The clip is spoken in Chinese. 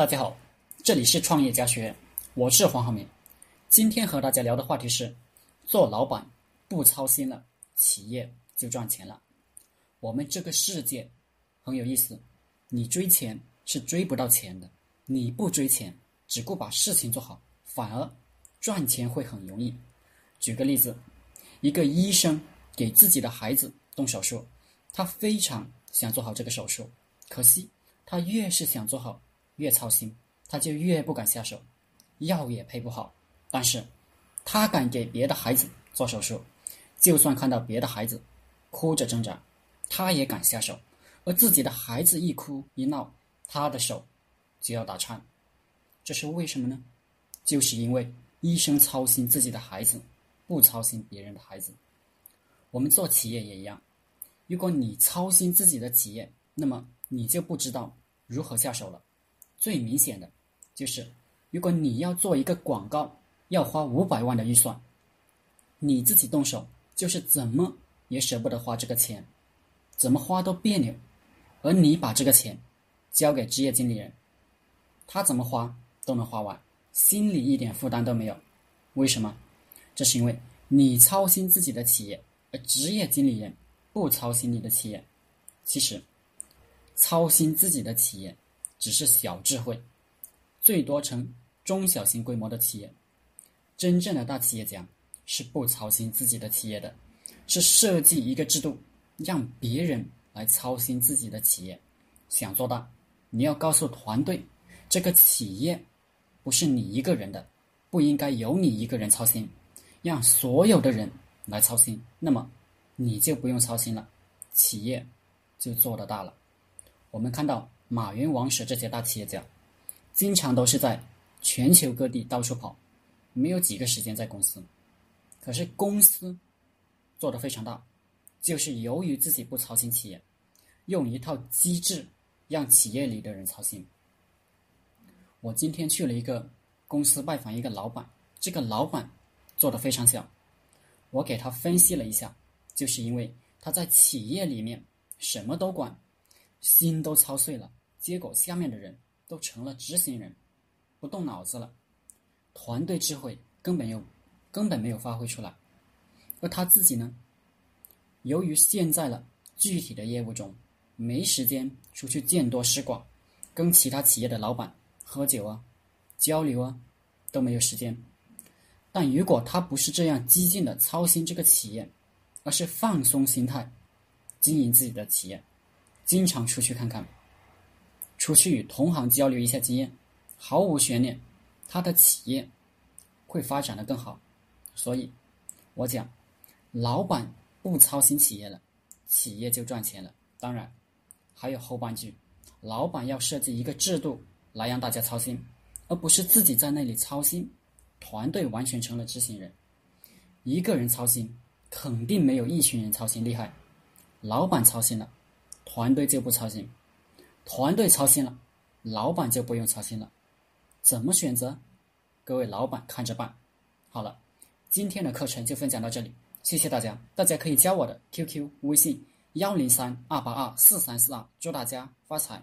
大家好，这里是创业家学院，我是黄浩明。今天和大家聊的话题是：做老板不操心了，企业就赚钱了。我们这个世界很有意思，你追钱是追不到钱的，你不追钱，只顾把事情做好，反而赚钱会很容易。举个例子，一个医生给自己的孩子动手术，他非常想做好这个手术，可惜他越是想做好，越操心，他就越不敢下手，药也配不好。但是，他敢给别的孩子做手术，就算看到别的孩子哭着挣扎，他也敢下手。而自己的孩子一哭一闹，他的手就要打颤。这是为什么呢？就是因为医生操心自己的孩子。不操心别人的孩子，我们做企业也一样。如果你操心自己的企业，那么你就不知道如何下手了。最明显的就是，如果你要做一个广告，要花五百万的预算，你自己动手，就是怎么也舍不得花这个钱，怎么花都别扭。而你把这个钱交给职业经理人，他怎么花都能花完，心里一点负担都没有。为什么？这是因为你操心自己的企业，而职业经理人不操心你的企业。其实，操心自己的企业只是小智慧，最多成中小型规模的企业。真正的大企业家是不操心自己的企业的，是设计一个制度，让别人来操心自己的企业。想做大，你要告诉团队，这个企业不是你一个人的，不应该由你一个人操心。让所有的人来操心，那么你就不用操心了，企业就做得大了。我们看到马云、王石这些大企业家，经常都是在全球各地到处跑，没有几个时间在公司。可是公司做得非常大，就是由于自己不操心企业，用一套机制让企业里的人操心。我今天去了一个公司拜访一个老板，这个老板。做的非常小，我给他分析了一下，就是因为他在企业里面什么都管，心都操碎了，结果下面的人都成了执行人，不动脑子了，团队智慧根本有根本没有发挥出来，而他自己呢，由于陷在了具体的业务中，没时间出去见多识广，跟其他企业的老板喝酒啊、交流啊，都没有时间。但如果他不是这样激进的操心这个企业，而是放松心态，经营自己的企业，经常出去看看，出去与同行交流一下经验，毫无悬念，他的企业会发展的更好。所以，我讲，老板不操心企业了，企业就赚钱了。当然，还有后半句，老板要设计一个制度来让大家操心，而不是自己在那里操心。团队完全成了执行人，一个人操心肯定没有一群人操心厉害。老板操心了，团队就不操心；团队操心了，老板就不用操心了。怎么选择？各位老板看着办。好了，今天的课程就分享到这里，谢谢大家。大家可以加我的 QQ 微信幺零三二八二四三四二，祝大家发财。